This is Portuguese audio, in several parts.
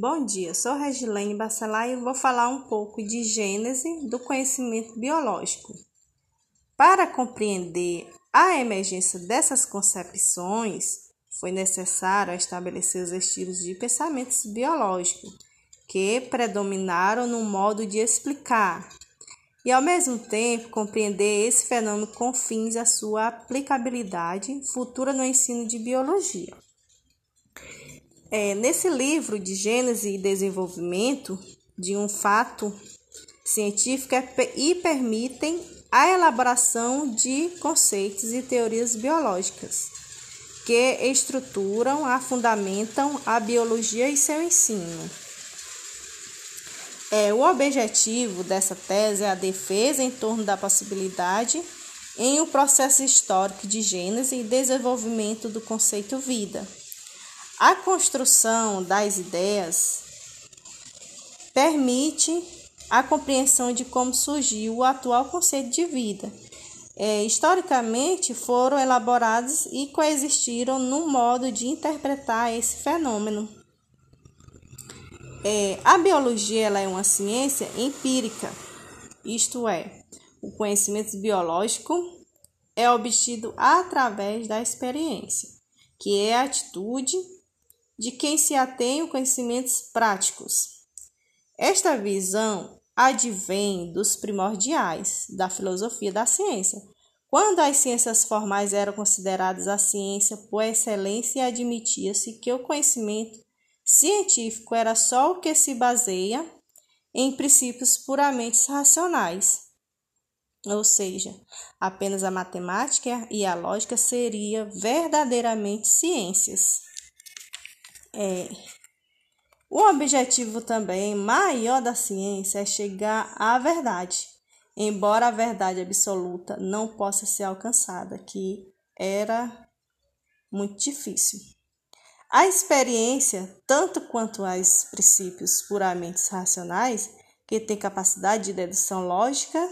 Bom dia, sou Regilene Bacelar e vou falar um pouco de gênese do conhecimento biológico. Para compreender a emergência dessas concepções, foi necessário estabelecer os estilos de pensamentos biológicos que predominaram no modo de explicar e, ao mesmo tempo, compreender esse fenômeno com fins à sua aplicabilidade futura no ensino de biologia. É, nesse livro de Gênese e Desenvolvimento de um fato científico é, e permitem a elaboração de conceitos e teorias biológicas que estruturam, a fundamentam a biologia e seu ensino. É, o objetivo dessa tese é a defesa em torno da possibilidade em o um processo histórico de gênese e desenvolvimento do conceito vida. A construção das ideias permite a compreensão de como surgiu o atual conceito de vida. É, historicamente, foram elaborados e coexistiram no modo de interpretar esse fenômeno. É, a biologia ela é uma ciência empírica, isto é, o conhecimento biológico é obtido através da experiência, que é a atitude de quem se atém a conhecimentos práticos. Esta visão advém dos primordiais da filosofia da ciência, quando as ciências formais eram consideradas a ciência por excelência, admitia-se que o conhecimento Científico era só o que se baseia em princípios puramente racionais, ou seja, apenas a matemática e a lógica seria verdadeiramente ciências. É. O objetivo também maior da ciência é chegar à verdade, embora a verdade absoluta não possa ser alcançada, que era muito difícil. A experiência, tanto quanto os princípios puramente racionais, que têm capacidade de dedução lógica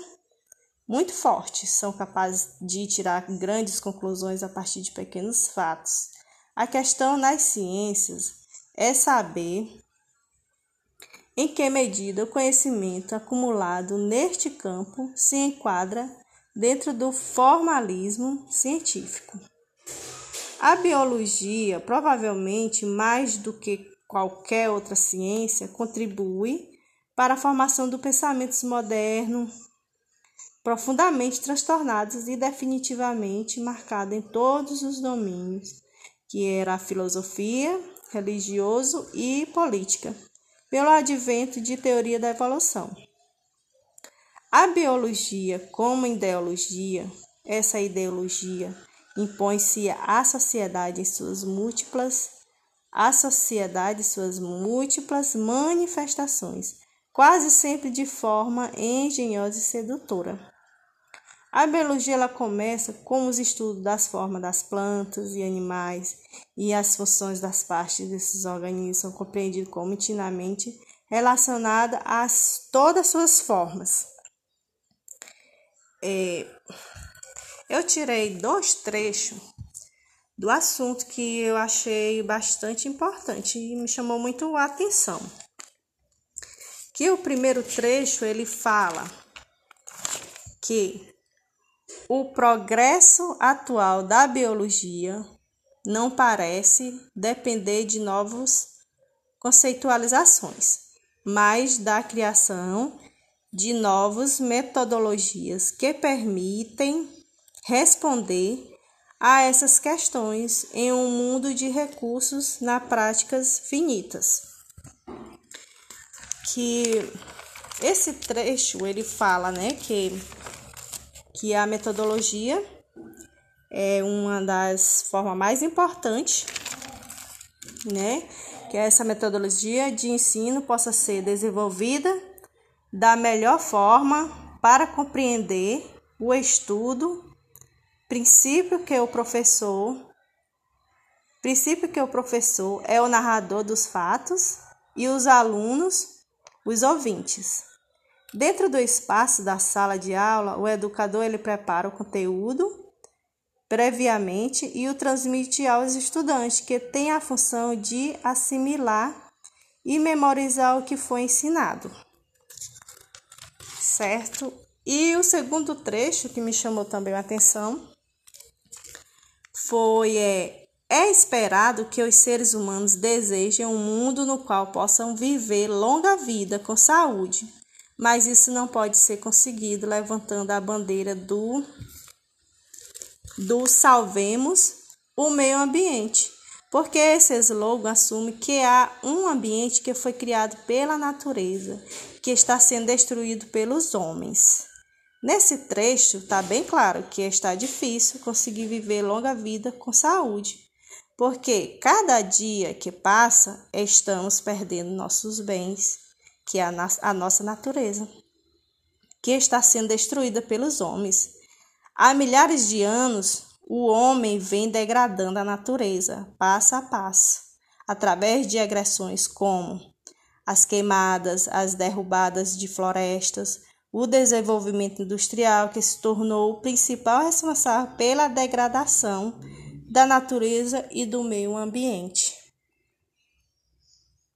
muito forte, são capazes de tirar grandes conclusões a partir de pequenos fatos. A questão nas ciências é saber em que medida o conhecimento acumulado neste campo se enquadra dentro do formalismo científico. A biologia, provavelmente mais do que qualquer outra ciência, contribui para a formação do pensamento moderno, profundamente transtornados e definitivamente marcado em todos os domínios, que era filosofia, religioso e política, pelo advento de teoria da evolução. A biologia como ideologia, essa ideologia impõe-se à sociedade em suas múltiplas à sociedade suas múltiplas manifestações, quase sempre de forma engenhosa e sedutora. A biologia ela começa com os estudos das formas das plantas e animais e as funções das partes desses organismos são compreendidos como intimamente relacionadas a todas as suas formas. É, eu tirei dois trechos do assunto que eu achei bastante importante e me chamou muito a atenção. Que o primeiro trecho ele fala que o progresso atual da biologia não parece depender de novas conceitualizações, mas da criação de novas metodologias que permitem responder a essas questões em um mundo de recursos na práticas finitas. Que esse trecho ele fala, né, que que a metodologia é uma das formas mais importantes, né, que essa metodologia de ensino possa ser desenvolvida da melhor forma para compreender o estudo Princípio que o professor princípio que o professor é o narrador dos fatos e os alunos os ouvintes. Dentro do espaço da sala de aula, o educador ele prepara o conteúdo previamente e o transmite aos estudantes, que têm a função de assimilar e memorizar o que foi ensinado. Certo? E o segundo trecho que me chamou também a atenção foi é, é esperado que os seres humanos desejem um mundo no qual possam viver longa vida com saúde, mas isso não pode ser conseguido levantando a bandeira do do salvemos o meio ambiente, porque esse slogan assume que há um ambiente que foi criado pela natureza, que está sendo destruído pelos homens. Nesse trecho está bem claro que está difícil conseguir viver longa vida com saúde, porque cada dia que passa estamos perdendo nossos bens, que é a, a nossa natureza, que está sendo destruída pelos homens. Há milhares de anos, o homem vem degradando a natureza, passo a passo, através de agressões como as queimadas, as derrubadas de florestas, o desenvolvimento industrial, que se tornou o principal responsável pela degradação da natureza e do meio ambiente.